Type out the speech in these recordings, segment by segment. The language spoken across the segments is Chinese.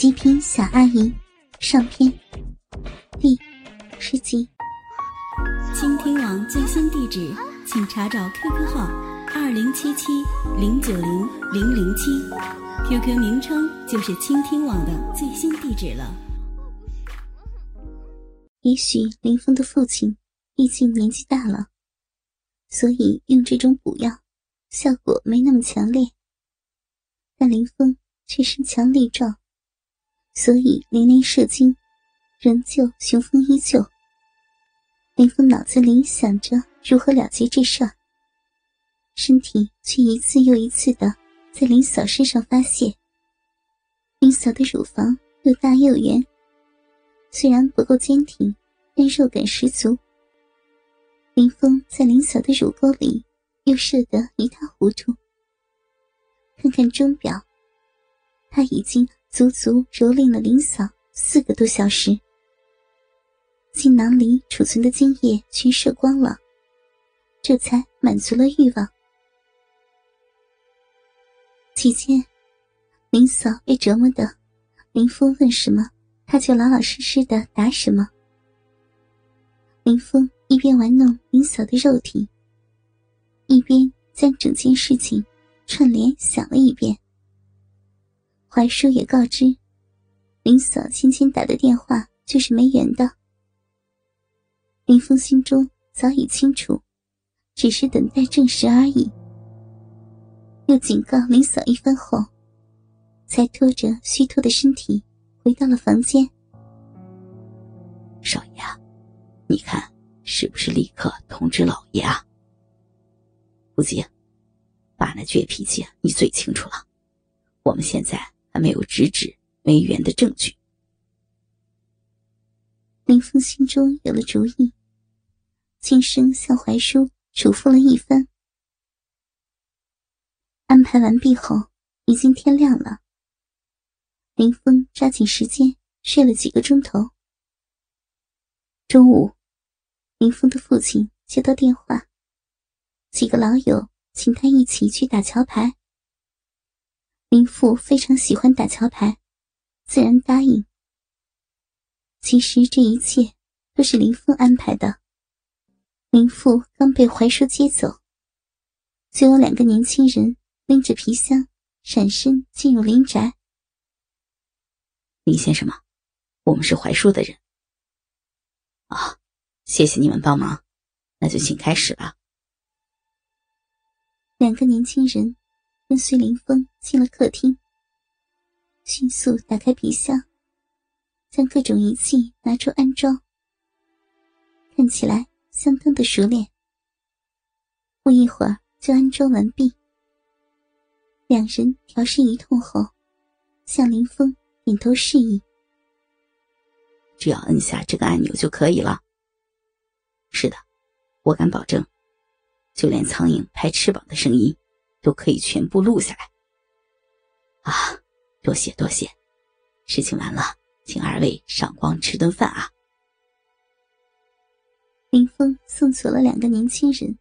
极品小阿姨上篇第十集。倾听网最新地址，请查找 QQ 号二零七七零九零零零七，QQ 名称就是倾听网的最新地址了。也许林峰的父亲毕竟年纪大了，所以用这种补药效果没那么强烈，但林峰却身强力壮。所以连连射精，仍旧雄风依旧。林峰脑子里想着如何了结这事，身体却一次又一次的在林嫂身上发泄。林嫂的乳房又大又圆，虽然不够坚挺，但肉感十足。林峰在林嫂的乳沟里又射得一塌糊涂。看看钟表，他已经。足足蹂躏了林嫂四个多小时，精囊里储存的精液全射光了，这才满足了欲望。期间，林嫂被折磨的，林峰问什么，他就老老实实的答什么。林峰一边玩弄林嫂的肉体，一边将整件事情串联想了一遍。怀叔也告知，林嫂轻轻打的电话就是梅园的。林峰心中早已清楚，只是等待证实而已。又警告林嫂一番后，才拖着虚脱的身体回到了房间。少爷，啊你看是不是立刻通知老爷啊？不急，爸那倔脾气你最清楚了。我们现在。还没有直指梅园的证据。林峰心中有了主意，轻声向怀叔嘱咐了一番。安排完毕后，已经天亮了。林峰抓紧时间睡了几个钟头。中午，林峰的父亲接到电话，几个老友请他一起去打桥牌。林父非常喜欢打桥牌，自然答应。其实这一切都是林峰安排的。林父刚被怀叔接走，就有两个年轻人拎着皮箱闪身进入林宅。林先生吗？我们是怀叔的人。啊，谢谢你们帮忙，那就请开始吧。两个年轻人。跟随林峰进了客厅，迅速打开皮箱，将各种仪器拿出安装，看起来相当的熟练。不一会儿就安装完毕。两人调试一通后，向林峰点头示意：“只要摁下这个按钮就可以了。”“是的，我敢保证，就连苍蝇拍翅膀的声音。”都可以全部录下来。啊，多谢多谢，事情完了，请二位赏光吃顿饭啊。林峰送走了两个年轻人，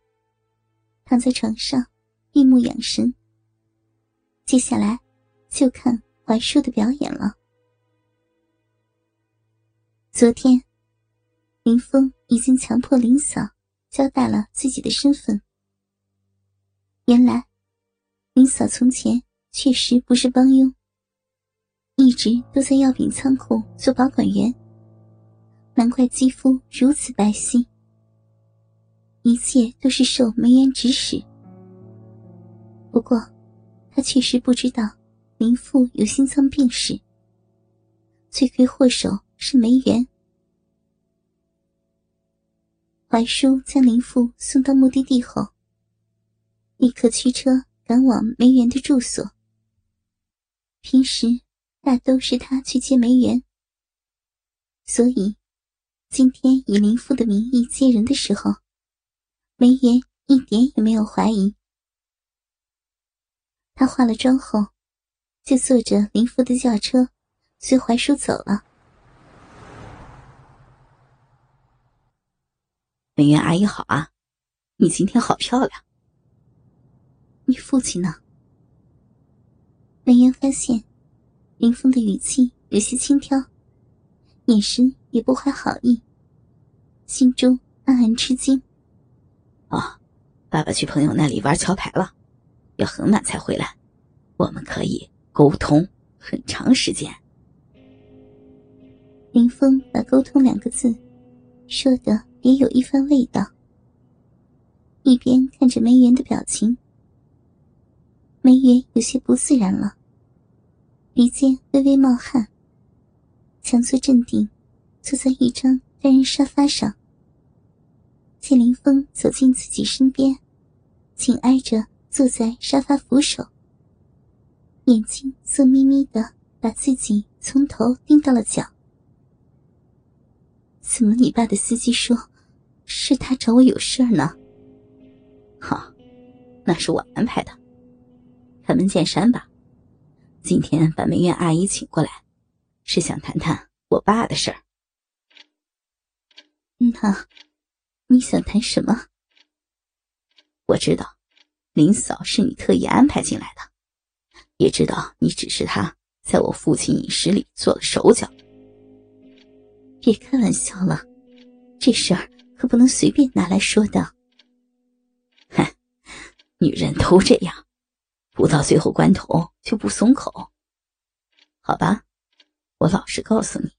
躺在床上闭目养神。接下来就看怀树的表演了。昨天，林峰已经强迫林嫂交代了自己的身份。原来。林嫂从前确实不是帮佣，一直都在药品仓库做保管员，难怪肌肤如此白皙。一切都是受梅园指使。不过，他确实不知道林父有心脏病史，罪魁祸首是梅园。怀叔将林父送到目的地后，立刻驱车。赶往梅园的住所。平时大都是他去接梅园，所以今天以林父的名义接人的时候，梅园一点也没有怀疑。他化了妆后，就坐着林父的轿车，随怀叔走了。梅园阿姨好啊，你今天好漂亮。你父亲呢？梅园发现林峰的语气有些轻佻，眼神也不怀好意，心中暗暗吃惊。哦，爸爸去朋友那里玩桥牌了，要很晚才回来，我们可以沟通很长时间。林峰把“沟通”两个字说的别有一番味道，一边看着梅园的表情，梅园有些不自然了，鼻尖微微冒汗，强作镇定，坐在一张单人沙发上。见林峰走进自己身边，紧挨着坐在沙发扶手，眼睛色眯眯的把自己从头盯到了脚。怎么，你爸的司机说，是他找我有事儿呢？好，那是我安排的。开门见山吧，今天把梅院阿姨请过来，是想谈谈我爸的事儿。那，你想谈什么？我知道，林嫂是你特意安排进来的，也知道你指示她在我父亲饮食里做了手脚。别开玩笑了，这事儿可不能随便拿来说的。哼，女人都这样，不到最后关头就不松口。好吧，我老实告诉你，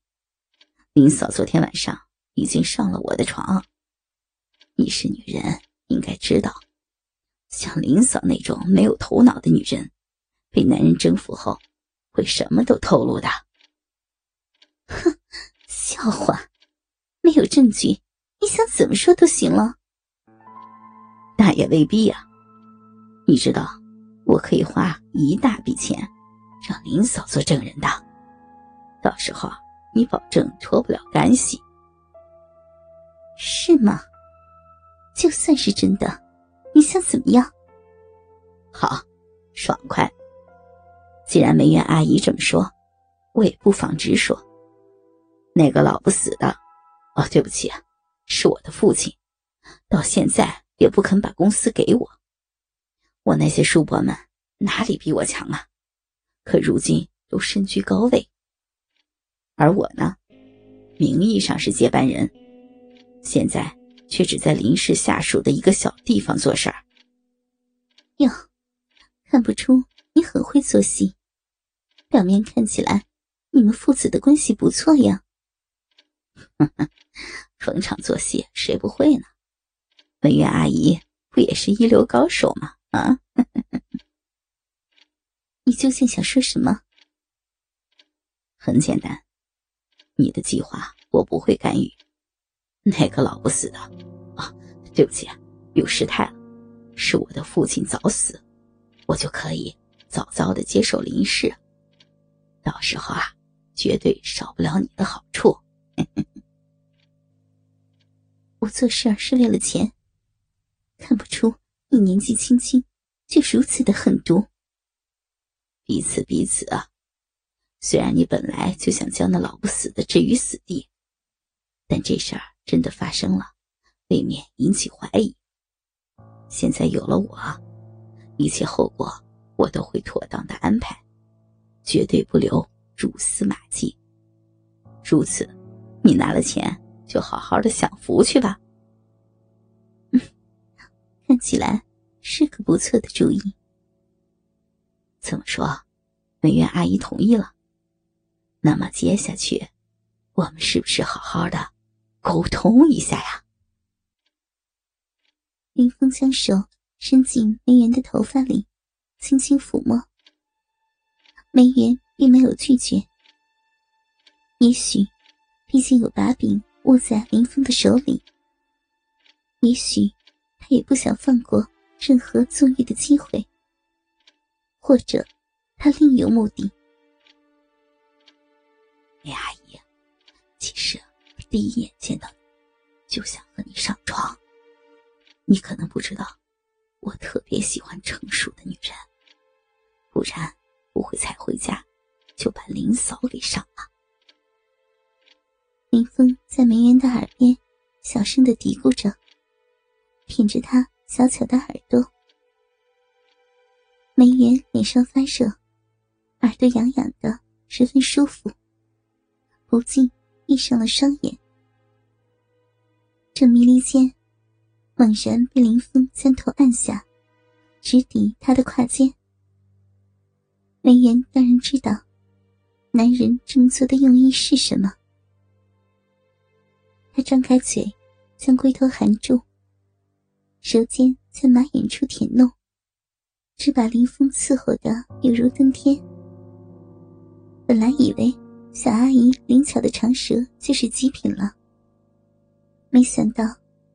林嫂昨天晚上已经上了我的床。你是女人，应该知道，像林嫂那种没有头脑的女人，被男人征服后，会什么都透露的。哼。笑话，没有证据，你想怎么说都行了。那也未必呀。你知道，我可以花一大笔钱，让林嫂做证人的。到时候你保证脱不了干系。是吗？就算是真的，你想怎么样？好，爽快。既然梅园阿姨这么说，我也不妨直说。那个老不死的，哦，对不起啊，是我的父亲，到现在也不肯把公司给我。我那些叔伯们哪里比我强啊？可如今都身居高位，而我呢，名义上是接班人，现在却只在林氏下属的一个小地方做事儿。哟，看不出你很会做戏，表面看起来你们父子的关系不错呀。哼 哼逢场作戏，谁不会呢？文苑阿姨不也是一流高手吗？啊！你究竟想说什么？很简单，你的计划我不会干预。那个老不死的，啊，对不起啊，有失态了。是我的父亲早死，我就可以早早的接手林氏。到时候啊，绝对少不了你的好处。我做事儿是为了钱，看不出你年纪轻轻就如此的狠毒。彼此彼此啊！虽然你本来就想将那老不死的置于死地，但这事儿真的发生了，未免引起怀疑。现在有了我，一切后果我都会妥当的安排，绝对不留蛛丝马迹。如此。你拿了钱，就好好的享福去吧。嗯，看起来是个不错的主意。怎么说？梅园阿姨同意了。那么接下去，我们是不是好好的沟通一下呀？林峰将手伸进梅园的头发里，轻轻抚摸。梅园并没有拒绝。也许。毕竟有把柄握在林峰的手里，也许他也不想放过任何纵欲的机会，或者他另有目的。梅阿姨，其实第一眼见到你，就想和你上床。你可能不知道，我特别喜欢成熟的女人，不然不会才回家就把林嫂给上了。林峰在梅园的耳边小声的嘀咕着，舔着她小巧的耳朵。梅园脸上发热，耳朵痒痒的，十分舒服。不禁闭上了双眼。正迷离间，猛然被林峰将头按下，直抵他的胯间。梅园当然知道，男人这么做的用意是什么。他张开嘴，将龟头含住，舌尖在马眼处舔弄，只把林峰伺候的犹如登天。本来以为小阿姨灵巧的长舌就是极品了，没想到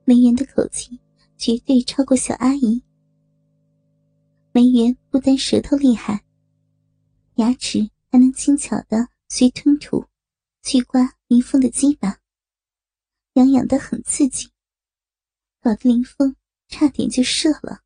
梅园的口气绝对超过小阿姨。梅园不单舌头厉害，牙齿还能轻巧的随吞吐去刮林峰的鸡巴。痒痒的很刺激，搞得林峰差点就射了。